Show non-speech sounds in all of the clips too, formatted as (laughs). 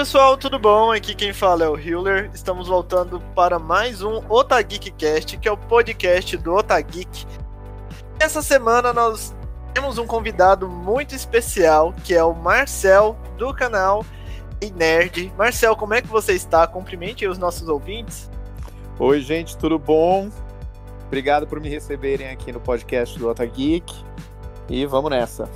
pessoal, tudo bom? Aqui quem fala é o Hiller. Estamos voltando para mais um Otageekcast, que é o podcast do Otageek. Essa semana nós temos um convidado muito especial, que é o Marcel, do canal e Nerd. Marcel, como é que você está? Cumprimente os nossos ouvintes. Oi, gente, tudo bom? Obrigado por me receberem aqui no podcast do Otageek. E vamos nessa.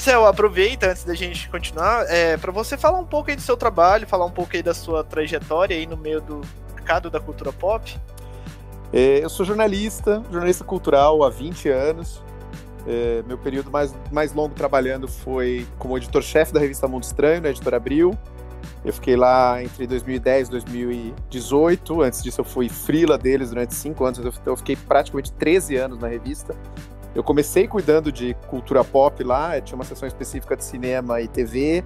Céu, aproveita antes da gente continuar, é, para você falar um pouco aí do seu trabalho, falar um pouco aí da sua trajetória aí no meio do mercado da cultura pop. É, eu sou jornalista, jornalista cultural há 20 anos. É, meu período mais, mais longo trabalhando foi como editor-chefe da revista Mundo Estranho, na editora Abril. Eu fiquei lá entre 2010 e 2018. Antes disso, eu fui frila deles durante cinco anos. Então, eu fiquei praticamente 13 anos na revista. Eu comecei cuidando de cultura pop lá, tinha uma sessão específica de cinema e TV.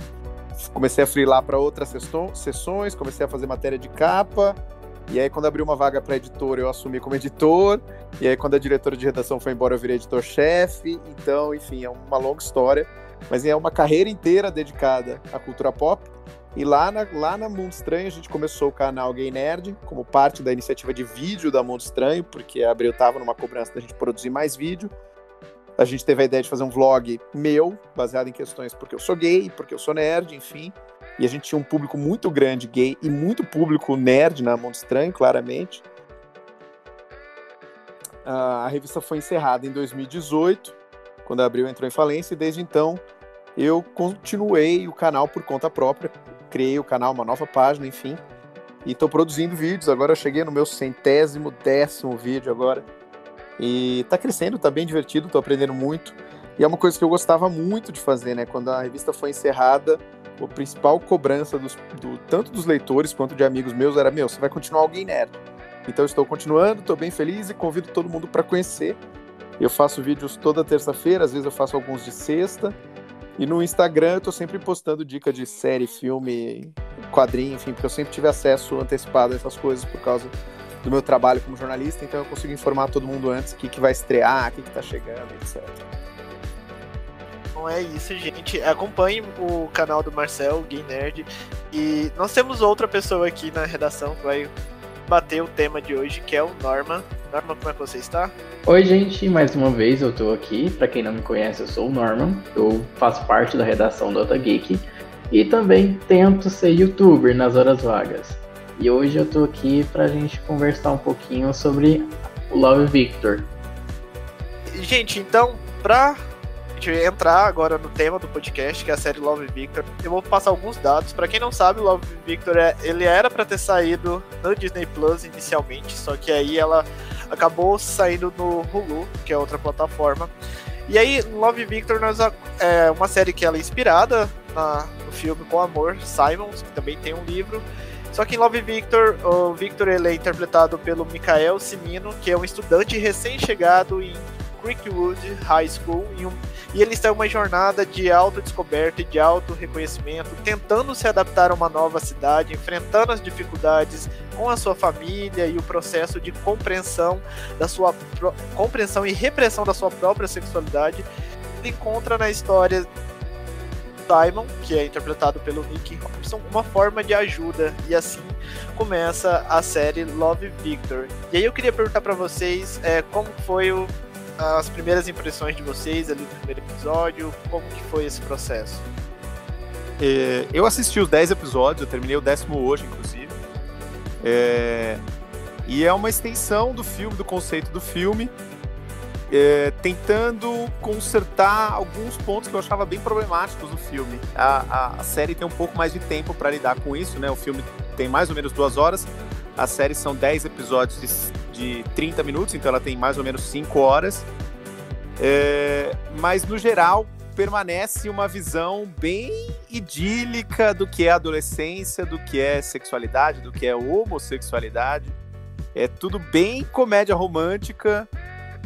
Comecei a freelar para outras sessões, comecei a fazer matéria de capa. E aí, quando abriu uma vaga para editor, eu assumi como editor. E aí, quando a diretora de redação foi embora, eu virei editor-chefe. Então, enfim, é uma longa história. Mas é uma carreira inteira dedicada à cultura pop. E lá na, lá na Mundo Estranho, a gente começou o canal Gay Nerd, como parte da iniciativa de vídeo da Mundo Estranho, porque a Abril estava numa cobrança da gente produzir mais vídeo a gente teve a ideia de fazer um vlog meu, baseado em questões porque eu sou gay, porque eu sou nerd, enfim. E a gente tinha um público muito grande gay e muito público nerd na Mundo Estranho, claramente. A revista foi encerrada em 2018, quando a Abril entrou em falência, e desde então eu continuei o canal por conta própria. Criei o canal, uma nova página, enfim. E estou produzindo vídeos. Agora eu cheguei no meu centésimo, décimo vídeo agora e tá crescendo, tá bem divertido, tô aprendendo muito. E é uma coisa que eu gostava muito de fazer, né? Quando a revista foi encerrada, a principal cobrança dos, do, tanto dos leitores quanto de amigos meus era: meu, você vai continuar alguém nerd. Então estou continuando, estou bem feliz e convido todo mundo para conhecer. Eu faço vídeos toda terça-feira, às vezes eu faço alguns de sexta. E no Instagram eu tô sempre postando dica de série, filme, quadrinho, enfim, porque eu sempre tive acesso antecipado a essas coisas por causa do meu trabalho como jornalista, então eu consigo informar todo mundo antes o que, que vai estrear, o que, que tá chegando, etc. Então é isso, gente. Acompanhe o canal do Marcel, Gay Nerd. E nós temos outra pessoa aqui na redação que vai bater o tema de hoje, que é o Norman. Norman, como é que você está? Oi, gente, mais uma vez eu tô aqui. Para quem não me conhece, eu sou o Norman. Eu faço parte da redação do Ota Geek e também tento ser youtuber nas horas vagas. E hoje eu tô aqui pra gente conversar um pouquinho sobre o Love Victor. Gente, então, pra gente entrar agora no tema do podcast, que é a série Love Victor, eu vou passar alguns dados. Para quem não sabe, Love Victor é, ele era para ter saído no Disney Plus inicialmente, só que aí ela acabou saindo no Hulu, que é outra plataforma. E aí, Love Victor nós, é uma série que ela é inspirada na, no filme Com Amor, Simons, que também tem um livro. Só que em Love Victor, o Victor ele é interpretado pelo Mikael Simino, que é um estudante recém-chegado em Creekwood High School e, um, e ele está em uma jornada de autodescoberta e de auto-reconhecimento, tentando se adaptar a uma nova cidade, enfrentando as dificuldades com a sua família e o processo de compreensão da sua compreensão e repressão da sua própria sexualidade. Ele encontra na história Simon, que é interpretado pelo Nick Robson, uma forma de ajuda e assim começa a série Love Victor. E aí eu queria perguntar para vocês é, como foi o, as primeiras impressões de vocês ali no primeiro episódio, como que foi esse processo? É, eu assisti os 10 episódios, eu terminei o décimo hoje, inclusive. É, e é uma extensão do filme, do conceito do filme é, tentando consertar alguns pontos que eu achava bem problemáticos no filme. A, a, a série tem um pouco mais de tempo para lidar com isso, né? O filme tem mais ou menos duas horas, a série são 10 episódios de, de 30 minutos, então ela tem mais ou menos 5 horas. É, mas no geral permanece uma visão bem idílica do que é adolescência, do que é sexualidade, do que é homossexualidade. É tudo bem comédia romântica,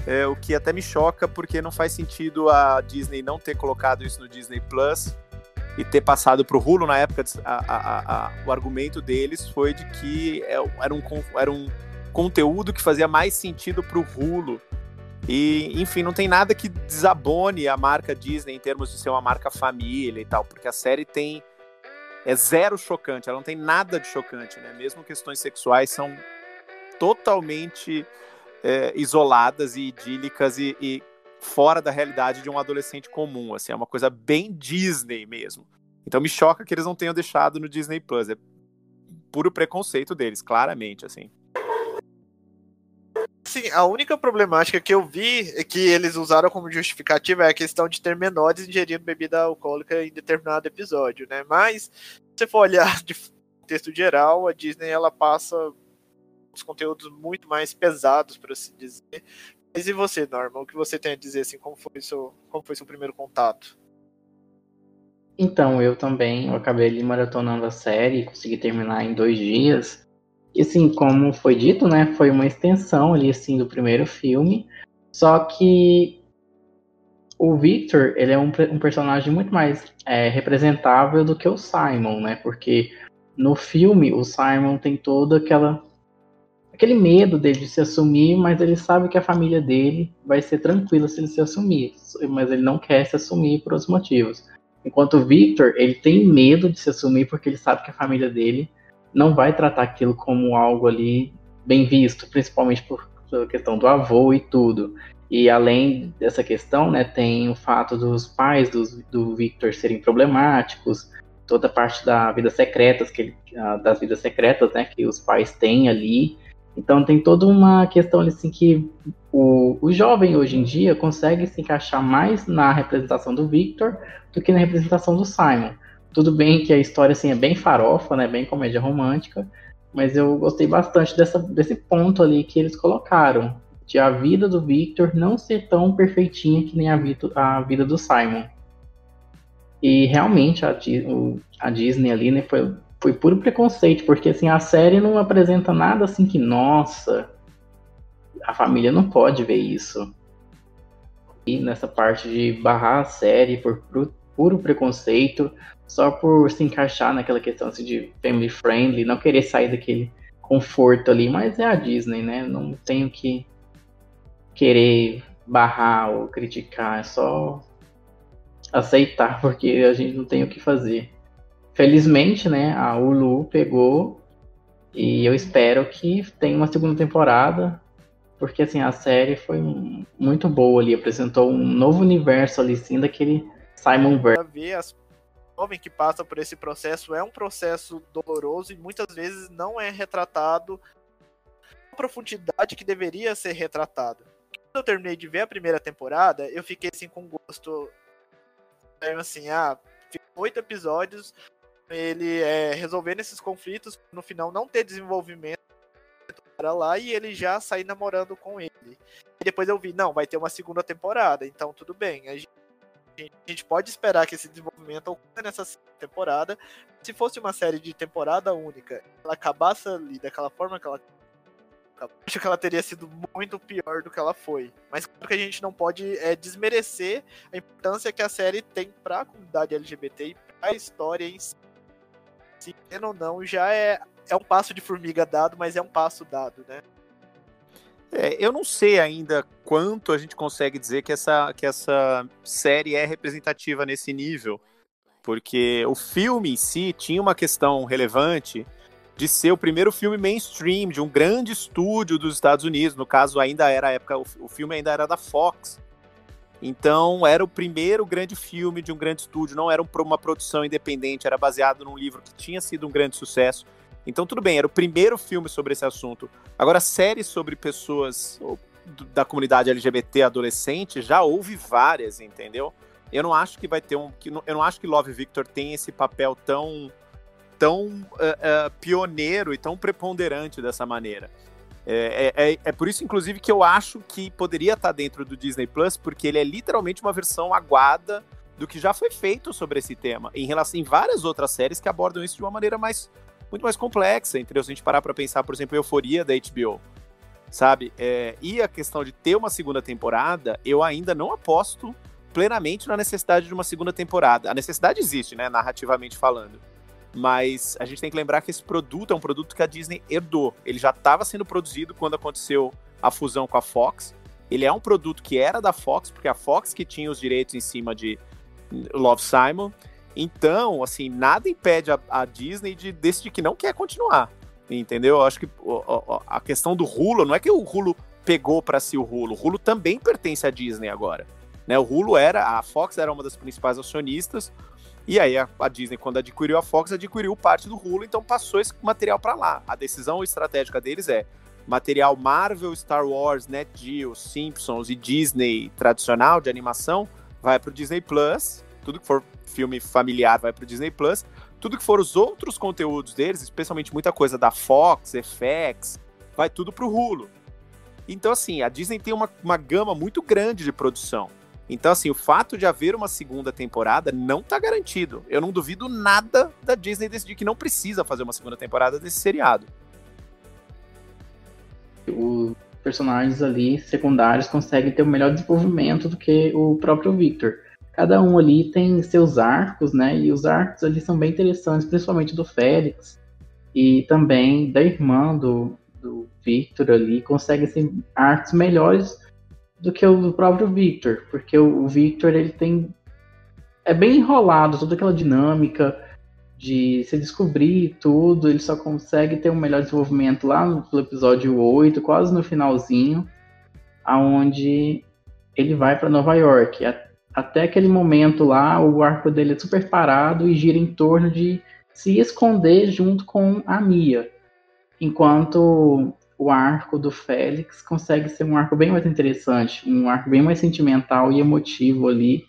é, o que até me choca, porque não faz sentido a Disney não ter colocado isso no Disney Plus e ter passado para o Hulu na época. A, a, a, o argumento deles foi de que é, era um, era um conteúdo que fazia mais sentido para o Hulu. E, enfim, não tem nada que desabone a marca Disney em termos de ser uma marca família e tal, porque a série tem é zero chocante, ela não tem nada de chocante, né? Mesmo questões sexuais são totalmente é, isoladas e idílicas e, e, fora da realidade de um adolescente comum, assim, é uma coisa bem Disney mesmo. Então me choca que eles não tenham deixado no Disney Plus, é puro preconceito deles, claramente, assim. Sim, a única problemática que eu vi é que eles usaram como justificativa é a questão de ter menores ingerindo bebida alcoólica em determinado episódio, né? Mas, se você for olhar de contexto geral, a Disney ela passa os conteúdos muito mais pesados, por assim dizer. Mas e você, Norma? O que você tem a dizer, assim, como foi seu, como foi seu primeiro contato? Então, eu também, eu acabei ali maratonando a série, consegui terminar em dois dias. E assim, como foi dito, né, foi uma extensão ali assim do primeiro filme. Só que o Victor, ele é um, um personagem muito mais é, representável do que o Simon, né? Porque no filme o Simon tem toda aquela aquele medo dele de se assumir, mas ele sabe que a família dele vai ser tranquila se ele se assumir, mas ele não quer se assumir por outros motivos. Enquanto o Victor, ele tem medo de se assumir porque ele sabe que a família dele não vai tratar aquilo como algo ali bem visto, principalmente por questão do avô e tudo. E além dessa questão, né, tem o fato dos pais do, do Victor serem problemáticos, toda a parte da vida secretas que ele, das vidas secretas, né, que os pais têm ali. Então tem toda uma questão assim que o, o jovem hoje em dia consegue se encaixar mais na representação do Victor do que na representação do Simon. Tudo bem que a história assim, é bem farofa, né? Bem comédia romântica, mas eu gostei bastante dessa, desse ponto ali que eles colocaram. De a vida do Victor não ser tão perfeitinha que nem a, vida, a vida do Simon. E realmente a, a Disney ali né, foi, foi puro preconceito, porque assim, a série não apresenta nada assim que, nossa, a família não pode ver isso. E nessa parte de barrar a série por puro preconceito, só por se encaixar naquela questão assim, de family friendly, não querer sair daquele conforto ali, mas é a Disney, né? Não tenho que querer barrar ou criticar, é só aceitar, (laughs) porque a gente não tem o que fazer. Felizmente, né, a Hulu pegou e eu espero que tenha uma segunda temporada, porque assim, a série foi muito boa ali, apresentou um novo universo ali, sim, daquele Simon Verse jovem que passa por esse processo é um processo doloroso e muitas vezes não é retratado a profundidade que deveria ser retratado. Quando eu terminei de ver a primeira temporada, eu fiquei assim com gosto assim, ah, oito episódios ele é, resolvendo esses conflitos, no final não ter desenvolvimento para lá e ele já sair namorando com ele. E depois eu vi, não, vai ter uma segunda temporada, então tudo bem. A gente a gente pode esperar que esse desenvolvimento ocorra nessa temporada. Se fosse uma série de temporada única, ela acabasse ali daquela forma que ela acho que ela teria sido muito pior do que ela foi. Mas claro que a gente não pode é, desmerecer a importância que a série tem para a comunidade LGBT e para a história em si. Se ou não, já é, é um passo de formiga dado, mas é um passo dado, né? É, eu não sei ainda quanto a gente consegue dizer que essa, que essa série é representativa nesse nível, porque o filme em si tinha uma questão relevante de ser o primeiro filme mainstream de um grande estúdio dos Estados Unidos. No caso, ainda era a época, o filme ainda era da Fox. Então, era o primeiro grande filme de um grande estúdio, não era uma produção independente, era baseado num livro que tinha sido um grande sucesso. Então, tudo bem, era o primeiro filme sobre esse assunto. Agora, séries sobre pessoas da comunidade LGBT adolescente, já houve várias, entendeu? Eu não acho que vai ter um. Eu não acho que Love Victor tem esse papel tão, tão uh, uh, pioneiro e tão preponderante dessa maneira. É, é, é, é, por isso, inclusive, que eu acho que poderia estar dentro do Disney Plus, porque ele é literalmente uma versão aguada do que já foi feito sobre esse tema, em relação em várias outras séries que abordam isso de uma maneira mais muito mais complexa, entendeu? Se a gente parar para pensar, por exemplo, Euforia da HBO, sabe? É, e a questão de ter uma segunda temporada, eu ainda não aposto plenamente na necessidade de uma segunda temporada. A necessidade existe, né, narrativamente falando. Mas a gente tem que lembrar que esse produto é um produto que a Disney herdou. Ele já estava sendo produzido quando aconteceu a fusão com a Fox. Ele é um produto que era da Fox, porque a Fox que tinha os direitos em cima de Love Simon. Então, assim, nada impede a, a Disney de decidir que não quer continuar. Entendeu? Eu acho que a questão do Hulu, não é que o Hulu pegou para si o Hulu, o Hulu também pertence à Disney agora. Né? O Hulu era, a Fox era uma das principais acionistas, e aí a, a, Disney, quando adquiriu a Fox, adquiriu parte do Hulu, então passou esse material para lá. A decisão estratégica deles é material Marvel, Star Wars, Net Geo, Simpsons e Disney tradicional de animação vai para o Disney Plus. Tudo que for filme familiar vai para o Disney Plus. Tudo que for os outros conteúdos deles, especialmente muita coisa da Fox, FX, vai tudo para o Hulu. Então, assim, a Disney tem uma, uma gama muito grande de produção. Então, assim, o fato de haver uma segunda temporada não está garantido. Eu não duvido nada da Disney decidir que não precisa fazer uma segunda temporada desse seriado os personagens ali secundários conseguem ter um melhor desenvolvimento do que o próprio Victor. Cada um ali tem seus arcos, né? E os arcos ali são bem interessantes, principalmente do Félix e também da irmã do, do Victor ali, conseguem ser arcos melhores do que o do próprio Victor, porque o, o Victor ele tem é bem enrolado toda aquela dinâmica de se descobrir tudo, ele só consegue ter um melhor desenvolvimento lá no episódio 8, quase no finalzinho, aonde ele vai para Nova York. Até aquele momento lá, o arco dele é super parado e gira em torno de se esconder junto com a Mia. Enquanto o arco do Félix consegue ser um arco bem mais interessante, um arco bem mais sentimental e emotivo ali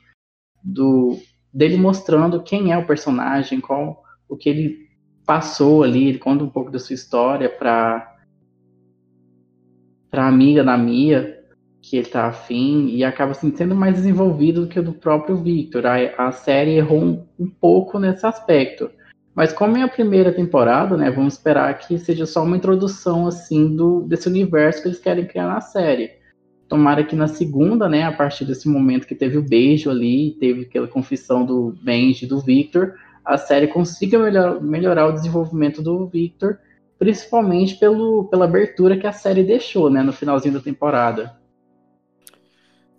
do dele mostrando quem é o personagem, qual o que ele passou ali, ele conta um pouco da sua história para para amiga da Mia que ele tá afim e acaba assim, sendo mais desenvolvido do que o do próprio Victor. A, a série errou um, um, pouco nesse aspecto. Mas como é a primeira temporada, né, vamos esperar que seja só uma introdução assim do desse universo que eles querem criar na série. Tomara que na segunda, né, a partir desse momento que teve o beijo ali, teve aquela confissão do Benji do Victor, a série consiga melhor, melhorar o desenvolvimento do Victor, principalmente pelo, pela abertura que a série deixou, né, no finalzinho da temporada.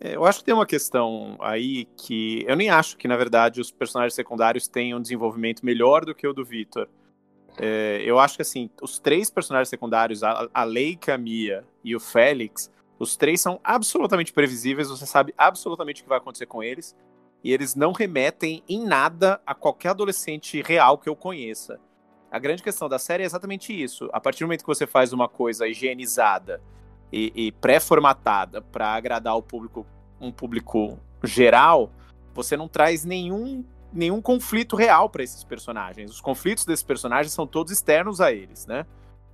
É, eu acho que tem uma questão aí que eu nem acho que, na verdade, os personagens secundários tenham um desenvolvimento melhor do que o do Victor. É, eu acho que, assim, os três personagens secundários, a, a Leica, a Mia e o Félix, os três são absolutamente previsíveis, você sabe absolutamente o que vai acontecer com eles, e eles não remetem em nada a qualquer adolescente real que eu conheça. A grande questão da série é exatamente isso. A partir do momento que você faz uma coisa higienizada e, e pré-formatada para agradar o público, um público geral, você não traz nenhum nenhum conflito real para esses personagens. Os conflitos desses personagens são todos externos a eles, né?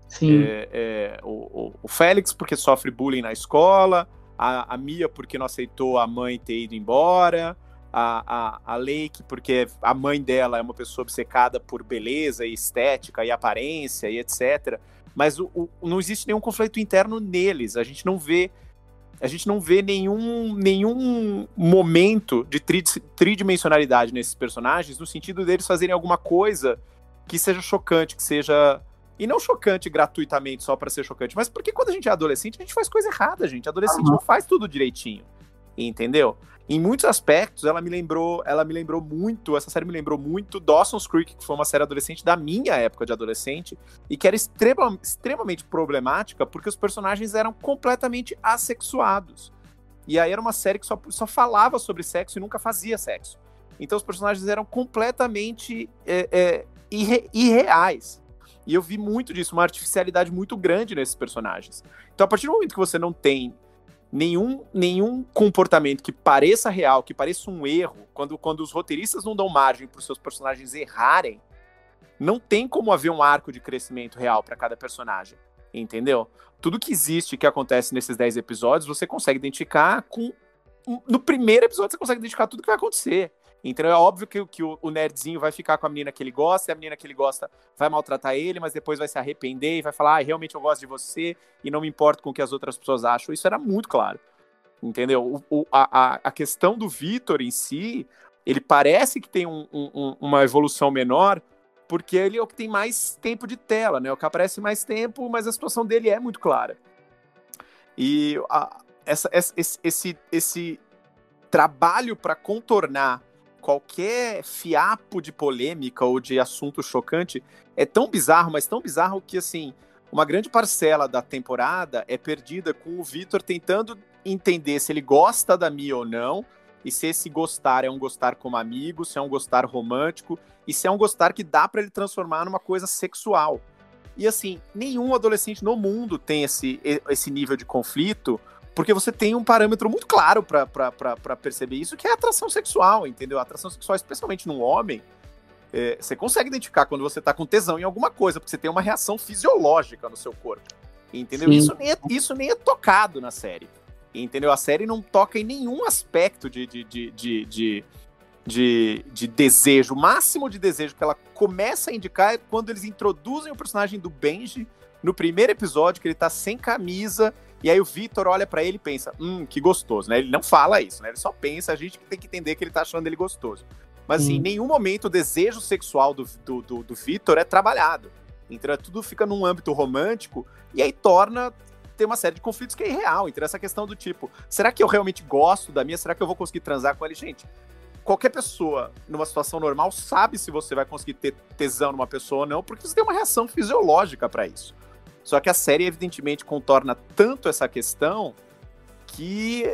Sim. É, é, o, o, Félix, porque sofre bullying na escola, a, a Mia, porque não aceitou a mãe ter ido embora, a, a, a Lake, porque a mãe dela é uma pessoa obcecada por beleza e estética e aparência e etc. Mas o, o, não existe nenhum conflito interno neles. A gente não vê. A gente não vê nenhum, nenhum momento de tri, tridimensionalidade nesses personagens, no sentido deles fazerem alguma coisa que seja chocante, que seja e não chocante gratuitamente só para ser chocante, mas porque quando a gente é adolescente, a gente faz coisa errada, gente. Adolescente uhum. não faz tudo direitinho. Entendeu? Em muitos aspectos, ela me lembrou, ela me lembrou muito, essa série me lembrou muito Dawson's Creek, que foi uma série adolescente da minha época de adolescente, e que era extrema, extremamente problemática porque os personagens eram completamente assexuados. E aí era uma série que só, só falava sobre sexo e nunca fazia sexo. Então os personagens eram completamente é, é, irre, irreais. E eu vi muito disso, uma artificialidade muito grande nesses personagens. Então, a partir do momento que você não tem nenhum, nenhum comportamento que pareça real, que pareça um erro, quando, quando os roteiristas não dão margem para os seus personagens errarem, não tem como haver um arco de crescimento real para cada personagem. Entendeu? Tudo que existe que acontece nesses 10 episódios, você consegue identificar com. No primeiro episódio, você consegue identificar tudo que vai acontecer. Então é óbvio que, que o, o, nerdzinho vai ficar com a menina que ele gosta, e a menina que ele gosta vai maltratar ele, mas depois vai se arrepender e vai falar: ah, realmente eu gosto de você e não me importo com o que as outras pessoas acham. Isso era muito claro. Entendeu? O, o, a, a questão do Vitor em si, ele parece que tem um, um, uma evolução menor, porque ele é o que tem mais tempo de tela, né? O que aparece mais tempo, mas a situação dele é muito clara. E a, essa, esse, esse, esse trabalho para contornar qualquer fiapo de polêmica ou de assunto chocante é tão bizarro, mas tão bizarro que, assim, uma grande parcela da temporada é perdida com o Victor tentando entender se ele gosta da Mia ou não, e se esse gostar é um gostar como amigo, se é um gostar romântico, e se é um gostar que dá para ele transformar numa coisa sexual. E assim, nenhum adolescente no mundo tem esse, esse nível de conflito, porque você tem um parâmetro muito claro para perceber isso, que é a atração sexual, entendeu? A atração sexual, especialmente num homem, é, você consegue identificar quando você tá com tesão em alguma coisa, porque você tem uma reação fisiológica no seu corpo. Entendeu? Isso nem, é, isso nem é tocado na série. Entendeu? A série não toca em nenhum aspecto de, de, de, de, de, de, de desejo. O máximo de desejo que ela começa a indicar é quando eles introduzem o personagem do Benji no primeiro episódio, que ele tá sem camisa, e aí o Vitor olha para ele e pensa, hum, que gostoso, né? Ele não fala isso, né? Ele só pensa, a gente tem que entender que ele tá achando ele gostoso. Mas assim, em nenhum momento o desejo sexual do, do, do, do Vitor é trabalhado. Então é, tudo fica num âmbito romântico e aí torna ter uma série de conflitos que é irreal. Então essa questão do tipo, será que eu realmente gosto da minha? Será que eu vou conseguir transar com ele? Gente, qualquer pessoa numa situação normal sabe se você vai conseguir ter tesão numa pessoa ou não, porque você tem uma reação fisiológica para isso. Só que a série evidentemente contorna tanto essa questão que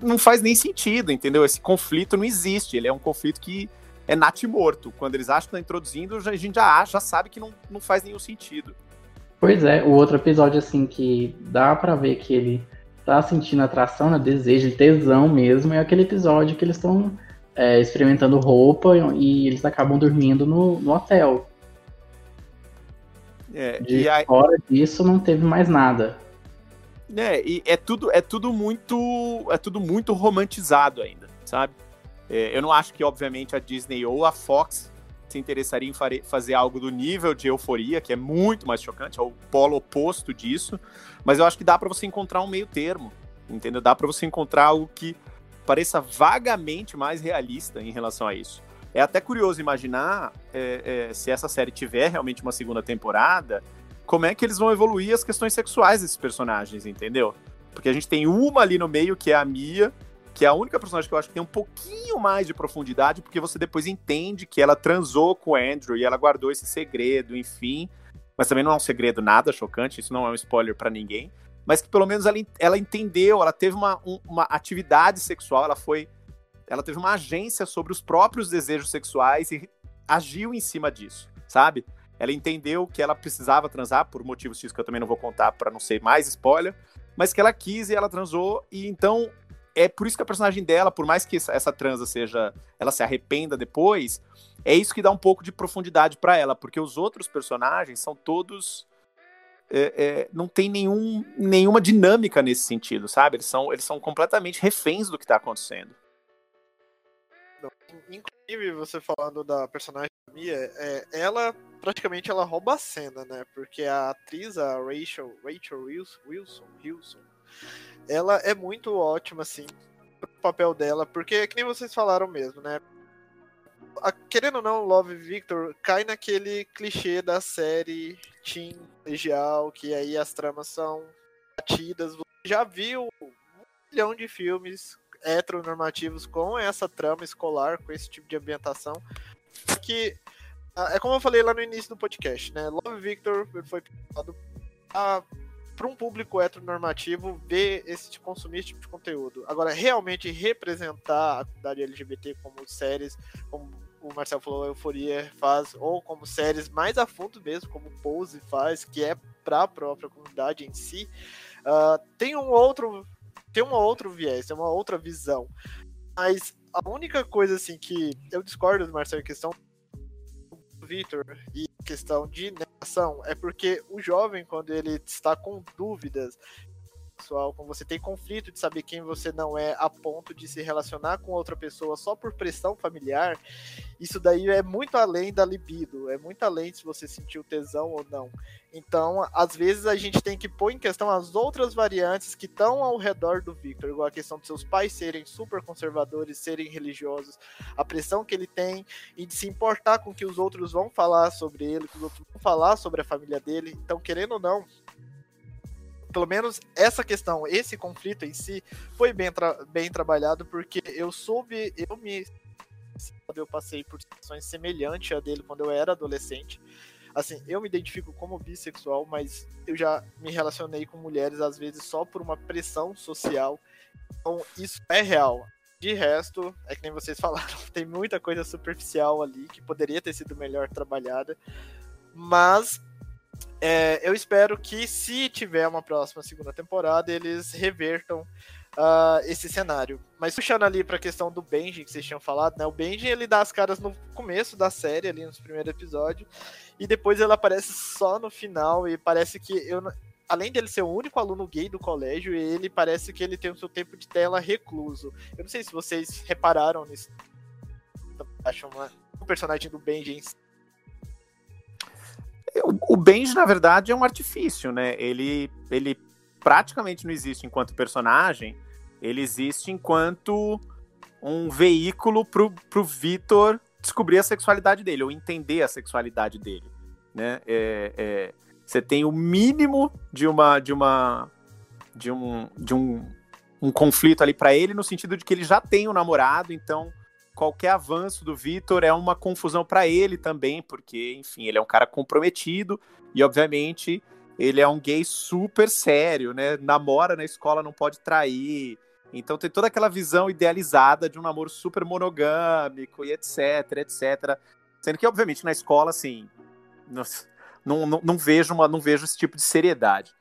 não faz nem sentido, entendeu? Esse conflito não existe. Ele é um conflito que é nat morto. Quando eles acham que estão introduzindo, a gente já acha, já sabe que não, não faz nenhum sentido. Pois é, o outro episódio, assim, que dá para ver que ele tá sentindo atração, né, desejo, tesão mesmo, é aquele episódio que eles estão é, experimentando roupa e eles acabam dormindo no, no hotel. É, De aí... fora disso, não teve mais nada. É, e é tudo, é tudo muito. É tudo muito romantizado ainda, sabe? É, eu não acho que, obviamente, a Disney ou a Fox se interessaria em fazer algo do nível de euforia, que é muito mais chocante, é o polo oposto disso. Mas eu acho que dá para você encontrar um meio termo, entendeu? Dá para você encontrar algo que pareça vagamente mais realista em relação a isso. É até curioso imaginar é, é, se essa série tiver realmente uma segunda temporada, como é que eles vão evoluir as questões sexuais desses personagens, entendeu? Porque a gente tem uma ali no meio, que é a Mia, que é a única personagem que eu acho que tem um pouquinho mais de profundidade, porque você depois entende que ela transou com o Andrew e ela guardou esse segredo, enfim. Mas também não é um segredo nada chocante, isso não é um spoiler para ninguém. Mas que pelo menos ela, ela entendeu, ela teve uma, um, uma atividade sexual, ela foi. Ela teve uma agência sobre os próprios desejos sexuais e agiu em cima disso, sabe? Ela entendeu que ela precisava transar, por motivos X que eu também não vou contar para não ser mais spoiler, mas que ela quis e ela transou, e então é por isso que a personagem dela, por mais que essa transa seja, ela se arrependa depois, é isso que dá um pouco de profundidade para ela, porque os outros personagens são todos é, é, não tem nenhum, nenhuma dinâmica nesse sentido, sabe? Eles são, eles são completamente reféns do que tá acontecendo. Inclusive, você falando da personagem Mia, é, ela praticamente ela rouba a cena, né? Porque a atriz, a Rachel, Rachel Wilson, Wilson, ela é muito ótima, assim, pro papel dela, porque, que nem vocês falaram mesmo, né? A, querendo ou não, Love Victor cai naquele clichê da série Teen Legial, que aí as tramas são batidas. Você já viu um milhão de filmes heteronormativos com essa trama escolar, com esse tipo de ambientação. Que é como eu falei lá no início do podcast, né? Love Victor foi pensado para um público heteronormativo ver esse tipo, consumir esse tipo de conteúdo. Agora, realmente representar a comunidade LGBT como séries, como o Marcel falou, Euforia faz, ou como séries mais a fundo mesmo, como Pose faz, que é para a própria comunidade em si, uh, tem um outro tem um outro viés, tem uma outra visão. Mas a única coisa assim que eu discordo do Marcel em questão Victor e questão de negação é porque o jovem, quando ele está com dúvidas pessoal, quando você tem conflito de saber quem você não é a ponto de se relacionar com outra pessoa só por pressão familiar, isso daí é muito além da libido, é muito além se você sentiu tesão ou não. Então, às vezes a gente tem que pôr em questão as outras variantes que estão ao redor do Victor, igual a questão de seus pais serem super conservadores, serem religiosos, a pressão que ele tem e de se importar com o que os outros vão falar sobre ele, que os outros vão falar sobre a família dele. Então, querendo ou não, pelo menos essa questão, esse conflito em si, foi bem, tra bem trabalhado, porque eu soube, eu me eu passei por situações semelhantes a dele quando eu era adolescente. Assim, eu me identifico como bissexual, mas eu já me relacionei com mulheres às vezes só por uma pressão social. Então, isso é real. De resto, é que nem vocês falaram, (laughs) tem muita coisa superficial ali que poderia ter sido melhor trabalhada. Mas é, eu espero que, se tiver uma próxima segunda temporada, eles revertam uh, esse cenário. Mas puxando ali para a questão do Benji que vocês tinham falado, né? O Benji ele dá as caras no começo da série, ali nos primeiros episódios, e depois ele aparece só no final e parece que eu além dele ser o único aluno gay do colégio, ele parece que ele tem o seu tempo de tela recluso. Eu não sei se vocês repararam nisso. Acham uma, o personagem do Benji. O, Benji, na verdade, é um artifício, né? Ele, ele praticamente não existe enquanto personagem, ele existe enquanto um veículo pro, pro Vitor descobrir a sexualidade dele, ou entender a sexualidade dele, né? É, é, você tem o mínimo de uma de uma de um de um, um conflito ali para ele no sentido de que ele já tem um namorado, então qualquer avanço do Vitor é uma confusão para ele também, porque enfim, ele é um cara comprometido e obviamente ele é um gay super sério, né? Namora na escola, não pode trair. Então tem toda aquela visão idealizada de um namoro super monogâmico e etc, etc. Sendo que, obviamente, na escola, assim, não, não, não vejo, uma, não vejo esse tipo de seriedade.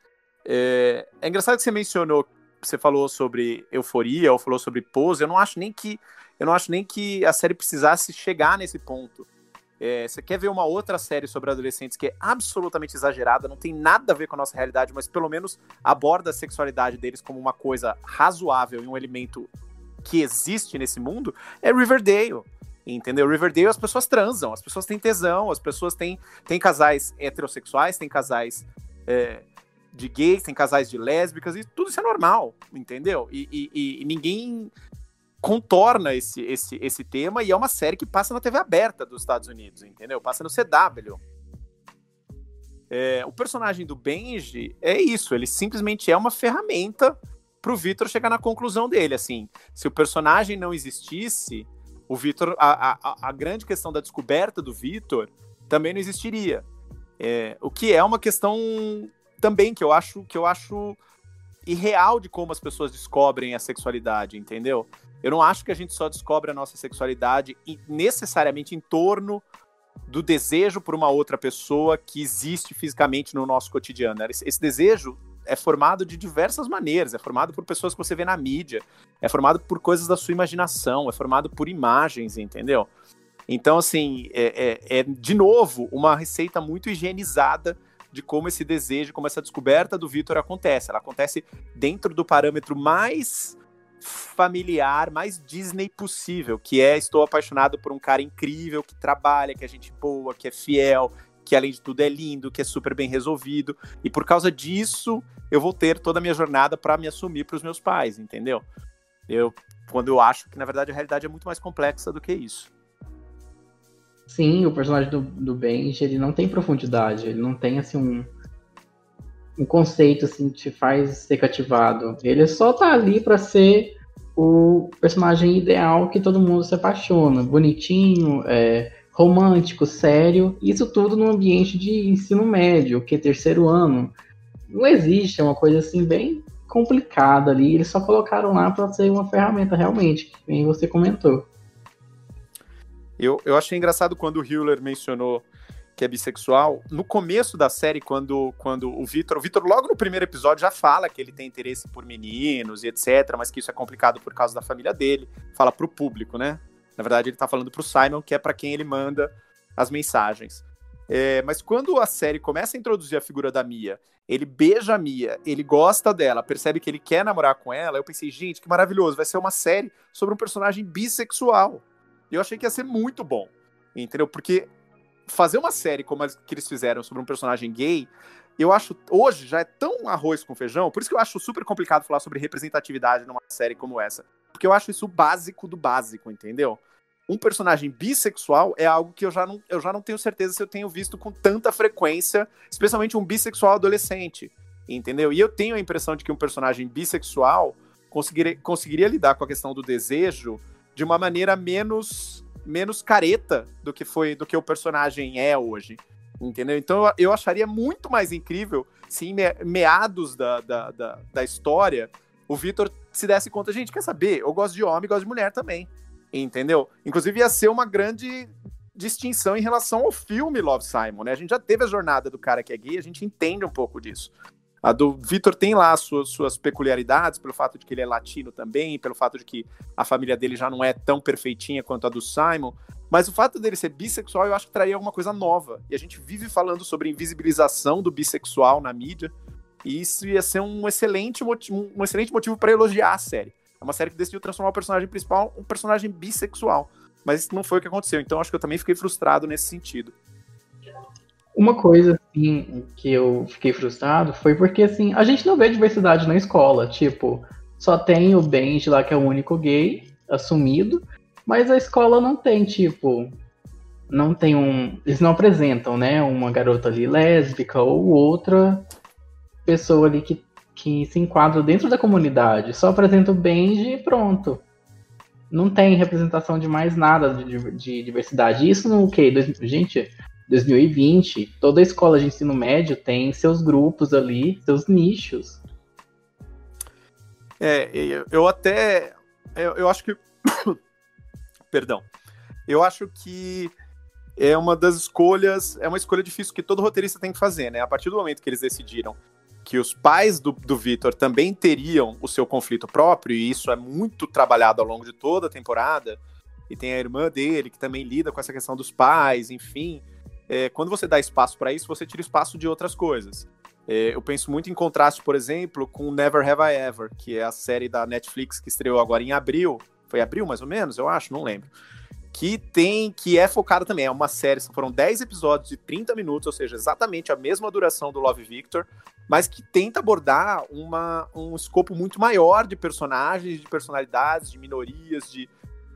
É, é engraçado que você mencionou, você falou sobre euforia ou falou sobre pose. Eu não acho nem que eu não acho nem que a série precisasse chegar nesse ponto. É, você quer ver uma outra série sobre adolescentes que é absolutamente exagerada, não tem nada a ver com a nossa realidade, mas pelo menos aborda a sexualidade deles como uma coisa razoável e um elemento que existe nesse mundo, é Riverdale. Entendeu? Riverdale as pessoas transam, as pessoas têm tesão, as pessoas têm, têm casais heterossexuais, têm casais é, de gays, tem casais de lésbicas, e tudo isso é normal, entendeu? E, e, e, ninguém contorna esse, esse, esse tema e é uma série que passa na TV aberta dos Estados Unidos, entendeu? Passa no CW. É, o personagem do Benji é isso, ele simplesmente é uma ferramenta pro Victor chegar na conclusão dele, assim. Se o personagem não existisse, o Victor, a, a, a grande questão da descoberta do Victor também não existiria. É, o que é uma questão também que eu acho que eu acho irreal de como as pessoas descobrem a sexualidade, entendeu? Eu não acho que a gente só descobre a nossa sexualidade necessariamente em torno do desejo por uma outra pessoa que existe fisicamente no nosso cotidiano. Esse desejo é formado de diversas maneiras, é formado por pessoas que você vê na mídia, é formado por coisas da sua imaginação, é formado por imagens, entendeu? Então, assim, é, é, é de novo uma receita muito higienizada de como esse desejo, como essa descoberta do Vitor acontece. Ela acontece dentro do parâmetro mais familiar, mais Disney possível, que é estou apaixonado por um cara incrível, que trabalha, que é gente boa, que é fiel, que além de tudo é lindo, que é super bem resolvido, e por causa disso eu vou ter toda a minha jornada para me assumir para os meus pais, entendeu? Eu quando eu acho que na verdade a realidade é muito mais complexa do que isso. Sim, o personagem do, do Benji, ele não tem profundidade, ele não tem assim um um conceito assim que te faz ser cativado. Ele só tá ali para ser o personagem ideal que todo mundo se apaixona, bonitinho, é, romântico, sério, isso tudo no ambiente de ensino médio, que é terceiro ano. Não existe, é uma coisa assim bem complicada ali. Eles só colocaram lá para ser uma ferramenta realmente, como você comentou. Eu, eu achei engraçado quando o Hewler mencionou que é bissexual, no começo da série, quando, quando o Vitor, o Vitor logo no primeiro episódio já fala que ele tem interesse por meninos e etc, mas que isso é complicado por causa da família dele, fala pro público, né? Na verdade, ele tá falando pro Simon, que é para quem ele manda as mensagens. É, mas quando a série começa a introduzir a figura da Mia, ele beija a Mia, ele gosta dela, percebe que ele quer namorar com ela, eu pensei, gente, que maravilhoso, vai ser uma série sobre um personagem bissexual. Eu achei que ia ser muito bom, entendeu? Porque fazer uma série como a que eles fizeram sobre um personagem gay, eu acho hoje já é tão arroz com feijão, por isso que eu acho super complicado falar sobre representatividade numa série como essa. Porque eu acho isso básico do básico, entendeu? Um personagem bissexual é algo que eu já não, eu já não tenho certeza se eu tenho visto com tanta frequência, especialmente um bissexual adolescente, entendeu? E eu tenho a impressão de que um personagem bissexual conseguiria, conseguiria lidar com a questão do desejo de uma maneira menos menos careta do que foi do que o personagem é hoje. Entendeu? Então eu, acharia muito mais incrível se em meados da, da, da, da história o Vitor se desse conta, gente, quer saber? Eu gosto de homem, gosto de mulher também. Entendeu? Inclusive ia ser uma grande distinção em relação ao filme Love Simon, né? A gente já teve a jornada do cara que é gay, a gente entende um pouco disso. A do Vitor tem lá suas, suas peculiaridades, pelo fato de que ele é latino também, pelo fato de que a família dele já não é tão perfeitinha quanto a do Simon. Mas o fato dele ser bissexual, eu acho que traria alguma coisa nova. E a gente vive falando sobre invisibilização do bissexual na mídia. E isso ia ser um excelente motivo, um excelente motivo para elogiar a série. É uma série que decidiu transformar o personagem principal um personagem bissexual. Mas isso não foi o que aconteceu. Então acho que eu também fiquei frustrado nesse sentido. Uma coisa, assim, que eu fiquei frustrado foi porque, assim, a gente não vê diversidade na escola. Tipo, só tem o Benji lá, que é o único gay assumido, mas a escola não tem, tipo, não tem um. Eles não apresentam, né? Uma garota ali lésbica ou outra pessoa ali que, que se enquadra dentro da comunidade. Só apresenta o Benji e pronto. Não tem representação de mais nada de, de diversidade. Isso no que? Gente, 2020, toda escola de ensino médio tem seus grupos ali, seus nichos. É, eu até. Eu, eu acho que. (coughs) Perdão. Eu acho que é uma das escolhas. É uma escolha difícil que todo roteirista tem que fazer, né? A partir do momento que eles decidiram que os pais do, do Vitor também teriam o seu conflito próprio, e isso é muito trabalhado ao longo de toda a temporada, e tem a irmã dele que também lida com essa questão dos pais, enfim é, quando você dá espaço para isso, você tira espaço de outras coisas. É, eu penso muito em contraste, por exemplo, com Never Have I Ever, que é a série da Netflix que estreou agora em abril. Foi abril, mais ou menos, eu acho, não lembro. Que tem, que é focada também, é uma série, foram 10 episódios de 30 minutos, ou seja, exatamente a mesma duração do Love Victor, mas que tenta abordar uma, um escopo muito maior de personagens, de personalidades, de minorias, de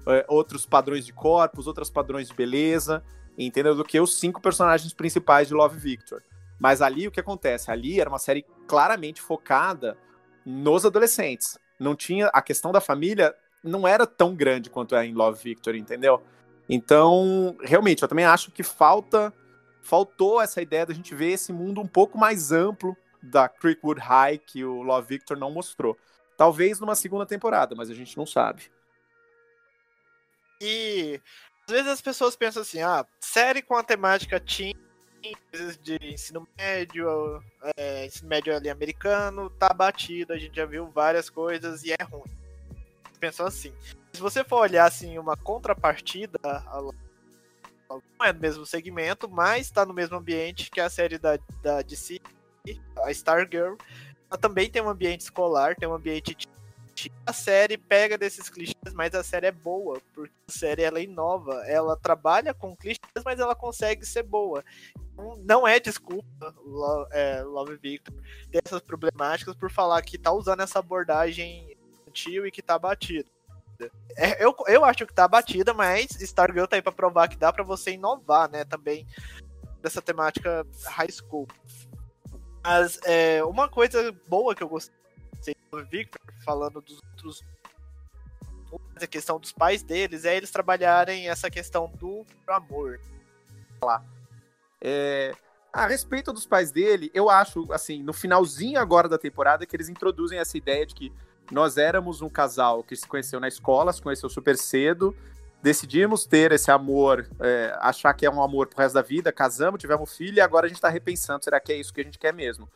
é, outros padrões de corpos, outros padrões de beleza entendeu? Do que os cinco personagens principais de Love Victor. Mas ali o que acontece? Ali era uma série claramente focada nos adolescentes. Não tinha a questão da família não era tão grande quanto é em Love Victor, entendeu? Então, realmente, eu também acho que falta faltou essa ideia da gente ver esse mundo um pouco mais amplo da Creekwood High que o Love Victor não mostrou. Talvez numa segunda temporada, mas a gente não sabe. E às vezes as pessoas pensam assim, ah, série com a temática teen, de ensino médio, é, ensino médio ali americano, tá batido, a gente já viu várias coisas e é ruim. Pensou assim. Se você for olhar assim uma contrapartida, não é do mesmo segmento, mas está no mesmo ambiente que a série da, da DC, a Stargirl. Ela também tem um ambiente escolar, tem um ambiente a série pega desses clichês, mas a série é boa, porque a série ela inova, ela trabalha com clichês, mas ela consegue ser boa. Então, não é desculpa, Love, é, Love Victor, ter essas problemáticas por falar que tá usando essa abordagem infantil e que tá batido. É, eu, eu acho que tá batida, mas Stargirl tá aí pra provar que dá para você inovar, né, também dessa temática high school. Mas é, uma coisa boa que eu gostei do Victor, falando dos outros. A questão dos pais deles é eles trabalharem essa questão do amor. Lá. É, a respeito dos pais dele, eu acho, assim, no finalzinho agora da temporada, que eles introduzem essa ideia de que nós éramos um casal que se conheceu na escola, se conheceu super cedo, decidimos ter esse amor, é, achar que é um amor pro resto da vida, casamos, tivemos filho e agora a gente tá repensando, será que é isso que a gente quer mesmo?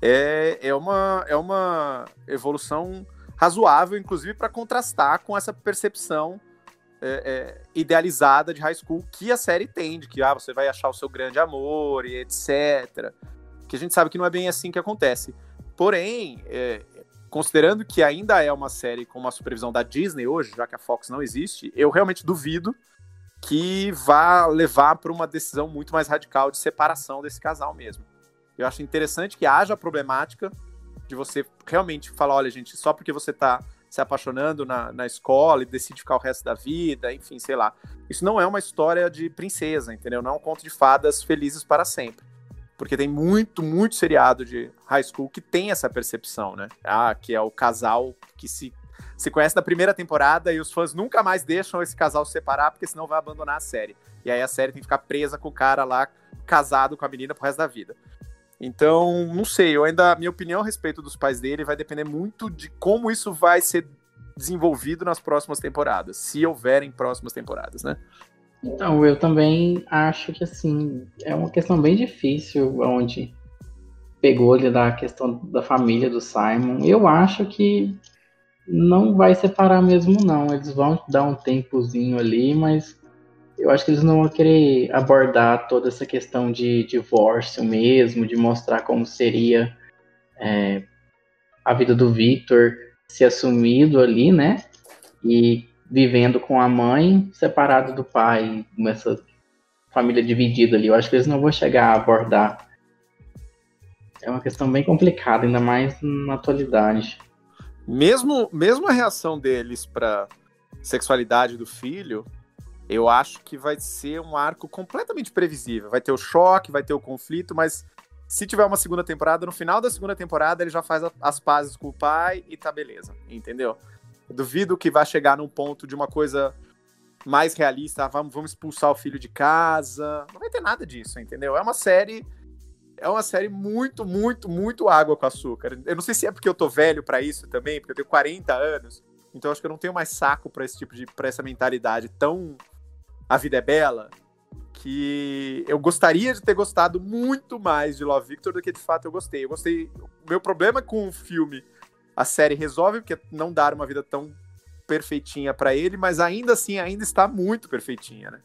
É, é, uma, é uma evolução razoável, inclusive para contrastar com essa percepção é, é, idealizada de high school que a série tem, de que ah, você vai achar o seu grande amor e etc. Que a gente sabe que não é bem assim que acontece. Porém, é, considerando que ainda é uma série com uma supervisão da Disney hoje, já que a Fox não existe, eu realmente duvido que vá levar para uma decisão muito mais radical de separação desse casal mesmo. Eu acho interessante que haja a problemática de você realmente falar, olha, gente, só porque você está se apaixonando na, na escola e decide ficar o resto da vida, enfim, sei lá. Isso não é uma história de princesa, entendeu? Não é um conto de fadas felizes para sempre. Porque tem muito, muito seriado de high school que tem essa percepção, né? Ah, que é o casal que se se conhece da primeira temporada e os fãs nunca mais deixam esse casal se separar, porque senão vai abandonar a série. E aí a série tem que ficar presa com o cara lá, casado com a menina pro resto da vida. Então, não sei, eu ainda. Minha opinião a respeito dos pais dele vai depender muito de como isso vai ser desenvolvido nas próximas temporadas, se houverem próximas temporadas, né? Então, eu também acho que assim, é uma questão bem difícil onde pegou ali da questão da família do Simon. Eu acho que não vai separar mesmo, não. Eles vão dar um tempozinho ali, mas eu acho que eles não vão querer abordar toda essa questão de divórcio mesmo, de mostrar como seria é, a vida do Victor se assumido ali, né? E vivendo com a mãe, separado do pai, nessa família dividida ali. Eu acho que eles não vão chegar a abordar. É uma questão bem complicada, ainda mais na atualidade. Mesmo, mesmo a reação deles para sexualidade do filho, eu acho que vai ser um arco completamente previsível. Vai ter o choque, vai ter o conflito, mas se tiver uma segunda temporada, no final da segunda temporada ele já faz as pazes com o pai e tá beleza, entendeu? Eu duvido que vai chegar num ponto de uma coisa mais realista, ah, vamos, vamos expulsar o filho de casa. Não vai ter nada disso, entendeu? É uma série é uma série muito, muito, muito água com açúcar. Eu não sei se é porque eu tô velho para isso também, porque eu tenho 40 anos, então acho que eu não tenho mais saco para esse tipo de para essa mentalidade tão a vida é bela, que eu gostaria de ter gostado muito mais de Love Victor do que de fato eu gostei. Eu gostei. O meu problema com o filme a série resolve, porque não dar uma vida tão perfeitinha para ele, mas ainda assim ainda está muito perfeitinha, né?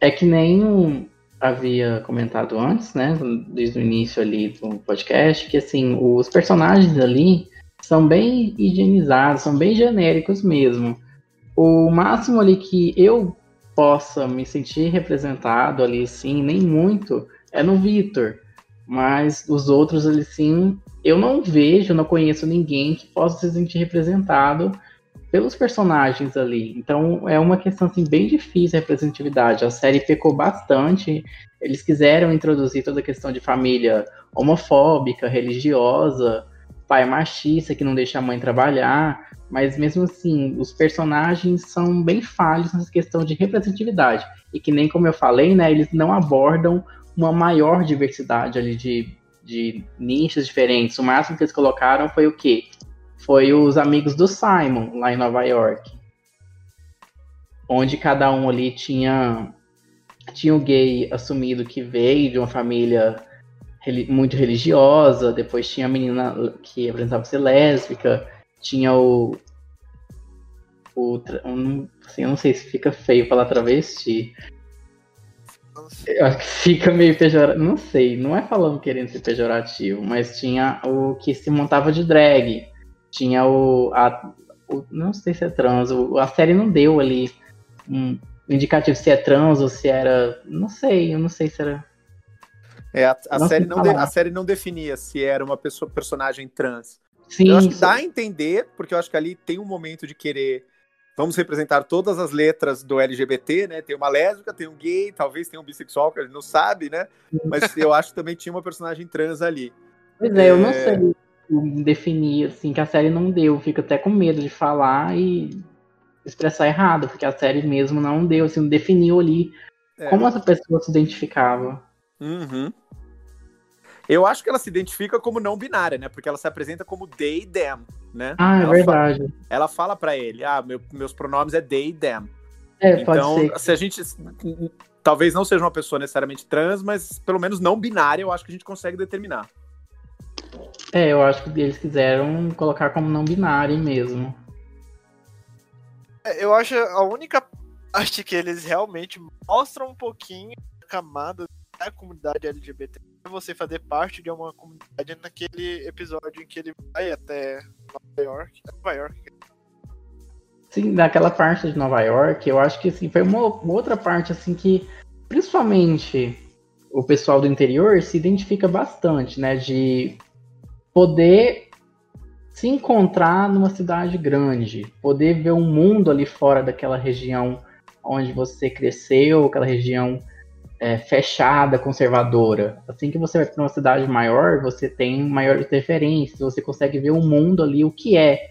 É que nem havia comentado antes, né, desde o início ali do podcast, que assim, os personagens ali são bem higienizados, são bem genéricos mesmo. O máximo ali que eu possa me sentir representado ali, sim, nem muito, é no Victor. Mas os outros ali, sim, eu não vejo, não conheço ninguém que possa se sentir representado pelos personagens ali. Então é uma questão assim, bem difícil a representatividade. A série pecou bastante. Eles quiseram introduzir toda a questão de família homofóbica, religiosa, pai machista que não deixa a mãe trabalhar. Mas mesmo assim, os personagens são bem falhos nessa questão de representatividade. E que nem como eu falei, né, eles não abordam uma maior diversidade ali de de nichos diferentes. O máximo que eles colocaram foi o quê? Foi os amigos do Simon, lá em Nova York. Onde cada um ali tinha tinha o gay assumido que veio de uma família muito religiosa, depois tinha a menina que apresentava ser lésbica, tinha o, o um, assim, eu não sei se fica feio falar travesti, eu acho que fica meio pejorativo. Não sei, não é falando querendo ser pejorativo, mas tinha o que se montava de drag. Tinha o. A, o não sei se é trans. O, a série não deu ali um indicativo se é trans ou se era. Não sei, eu não sei se era. É, a, a série, não de, a série não definia se era uma pessoa, personagem trans. Sim, eu acho que dá a entender, porque eu acho que ali tem um momento de querer vamos representar todas as letras do LGBT, né? Tem uma lésbica, tem um gay, talvez tenha um bissexual, que a gente não sabe, né? Mas eu acho que também tinha uma personagem trans ali. Pois é, é... eu não é. sei definir, assim, que a série não deu. Fico até com medo de falar e expressar errado, porque a série mesmo não deu, assim, não definiu ali é. como essa pessoa se identificava. Uhum. Eu acho que ela se identifica como não binária, né? Porque ela se apresenta como they e them, né? Ah, é ela verdade. Fala, ela fala para ele, ah, meu, meus pronomes é they e them. É, então, ser. se a gente talvez não seja uma pessoa necessariamente trans, mas pelo menos não binária, eu acho que a gente consegue determinar. É, eu acho que eles quiseram colocar como não binário mesmo. É, eu acho a única parte que eles realmente mostram um pouquinho a camada da comunidade LGBT você fazer parte de uma comunidade naquele episódio em que ele vai até Nova York. É Nova York. Sim, naquela parte de Nova York, eu acho que assim, foi uma, uma outra parte assim que principalmente o pessoal do interior se identifica bastante, né? De poder se encontrar numa cidade grande, poder ver um mundo ali fora daquela região onde você cresceu, aquela região é, fechada, conservadora. Assim que você vai para uma cidade maior, você tem maiores referências, você consegue ver o mundo ali, o que é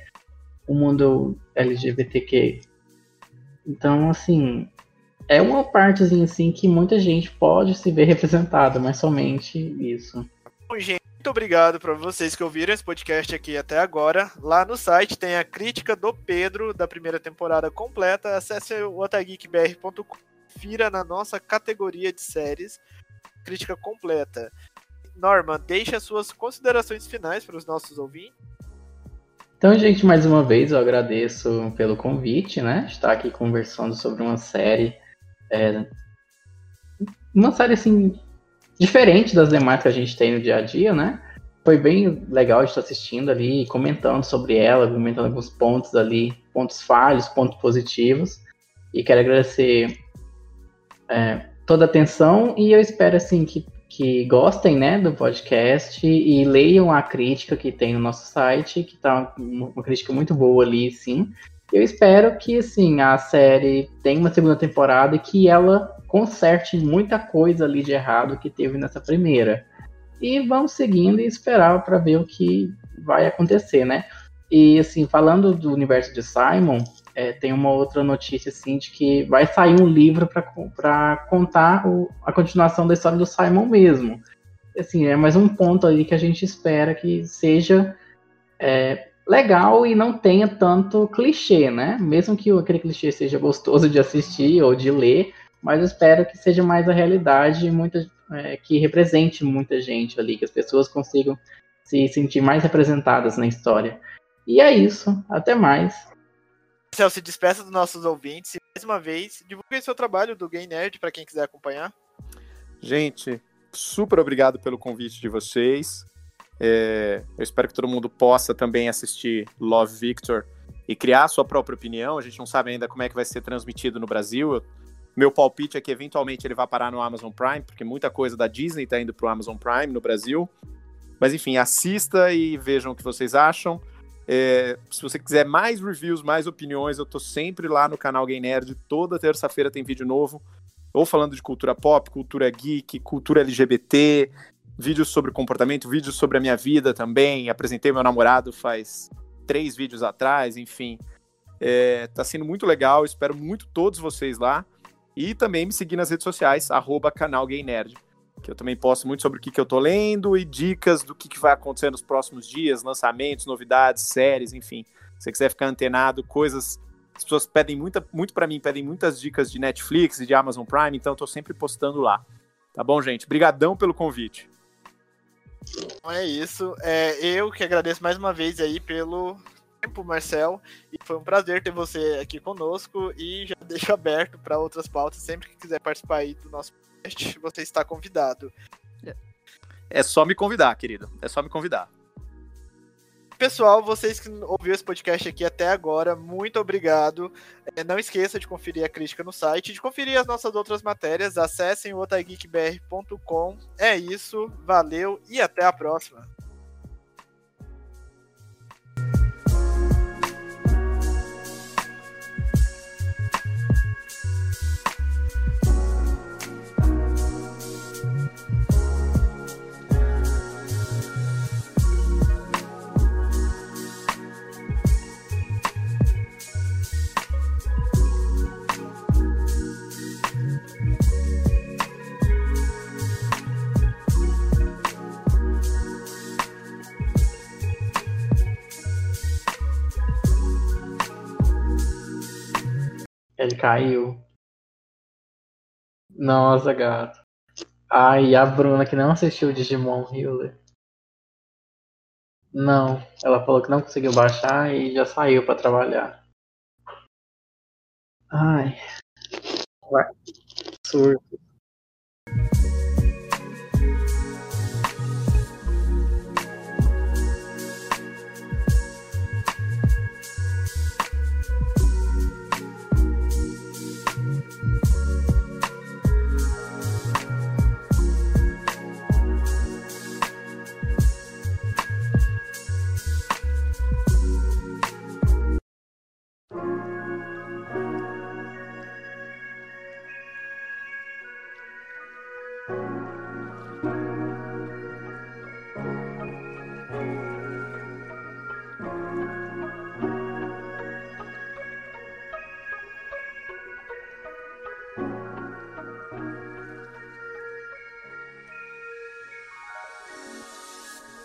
o mundo LGBTQ. Então, assim, é uma partezinha assim que muita gente pode se ver representada, mas somente isso. Bom, gente, muito obrigado para vocês que ouviram esse podcast aqui até agora. Lá no site tem a crítica do Pedro da primeira temporada completa. Acesse o otageekbr.com, fira na nossa categoria de séries, crítica completa. Norma, deixe as suas considerações finais para os nossos ouvintes. Então, gente, mais uma vez eu agradeço pelo convite, né? Estar aqui conversando sobre uma série. É, uma série assim, diferente das demais que a gente tem no dia a dia, né? Foi bem legal estar assistindo ali, comentando sobre ela, comentando alguns pontos ali, pontos falhos, pontos positivos. E quero agradecer é, toda a atenção e eu espero assim que que gostem, né, do podcast e leiam a crítica que tem no nosso site, que tá uma crítica muito boa ali, sim. Eu espero que, assim, a série tenha uma segunda temporada e que ela conserte muita coisa ali de errado que teve nessa primeira. E vamos seguindo e esperar para ver o que vai acontecer, né? E, assim, falando do universo de Simon, é, tem uma outra notícia assim de que vai sair um livro para contar o, a continuação da história do Simon mesmo. Assim, é mais um ponto ali que a gente espera que seja é, legal e não tenha tanto clichê, né? Mesmo que aquele clichê seja gostoso de assistir ou de ler, mas espero que seja mais a realidade muita, é, que represente muita gente ali, que as pessoas consigam se sentir mais representadas na história. E é isso. Até mais. Marcel, se despeça dos nossos ouvintes e, mais uma vez, divulgue seu trabalho do Gay Nerd para quem quiser acompanhar. Gente, super obrigado pelo convite de vocês. É, eu espero que todo mundo possa também assistir Love Victor e criar sua própria opinião. A gente não sabe ainda como é que vai ser transmitido no Brasil. Meu palpite é que eventualmente ele vai parar no Amazon Prime, porque muita coisa da Disney está indo para o Amazon Prime no Brasil. Mas enfim, assista e vejam o que vocês acham. É, se você quiser mais reviews, mais opiniões, eu tô sempre lá no canal Gay Nerd. Toda terça-feira tem vídeo novo. Ou falando de cultura pop, cultura geek, cultura LGBT, vídeos sobre comportamento, vídeos sobre a minha vida também. Apresentei meu namorado faz três vídeos atrás, enfim. É, tá sendo muito legal, espero muito todos vocês lá. E também me seguir nas redes sociais, arroba canal Gay Nerd que eu também posto muito sobre o que, que eu tô lendo e dicas do que, que vai acontecer nos próximos dias, lançamentos, novidades, séries, enfim. Se você quiser ficar antenado, coisas. As pessoas pedem muita, muito para mim, pedem muitas dicas de Netflix e de Amazon Prime, então eu tô sempre postando lá. Tá bom, gente? Brigadão pelo convite. Então é isso. É, eu que agradeço mais uma vez aí pelo tempo, Marcel. E foi um prazer ter você aqui conosco. E já (laughs) deixo aberto para outras pautas. Sempre que quiser participar aí do nosso podcast, você está convidado. É só me convidar, querido. É só me convidar. Pessoal, vocês que ouviram esse podcast aqui até agora, muito obrigado. É, não esqueça de conferir a crítica no site, de conferir as nossas outras matérias. Acessem o otageekbr.com. É isso, valeu e até a próxima. Ele caiu. Nossa, gato. Ai, a Bruna que não assistiu o Digimon Healer. Não, ela falou que não conseguiu baixar e já saiu para trabalhar. Ai. Vai. Surto.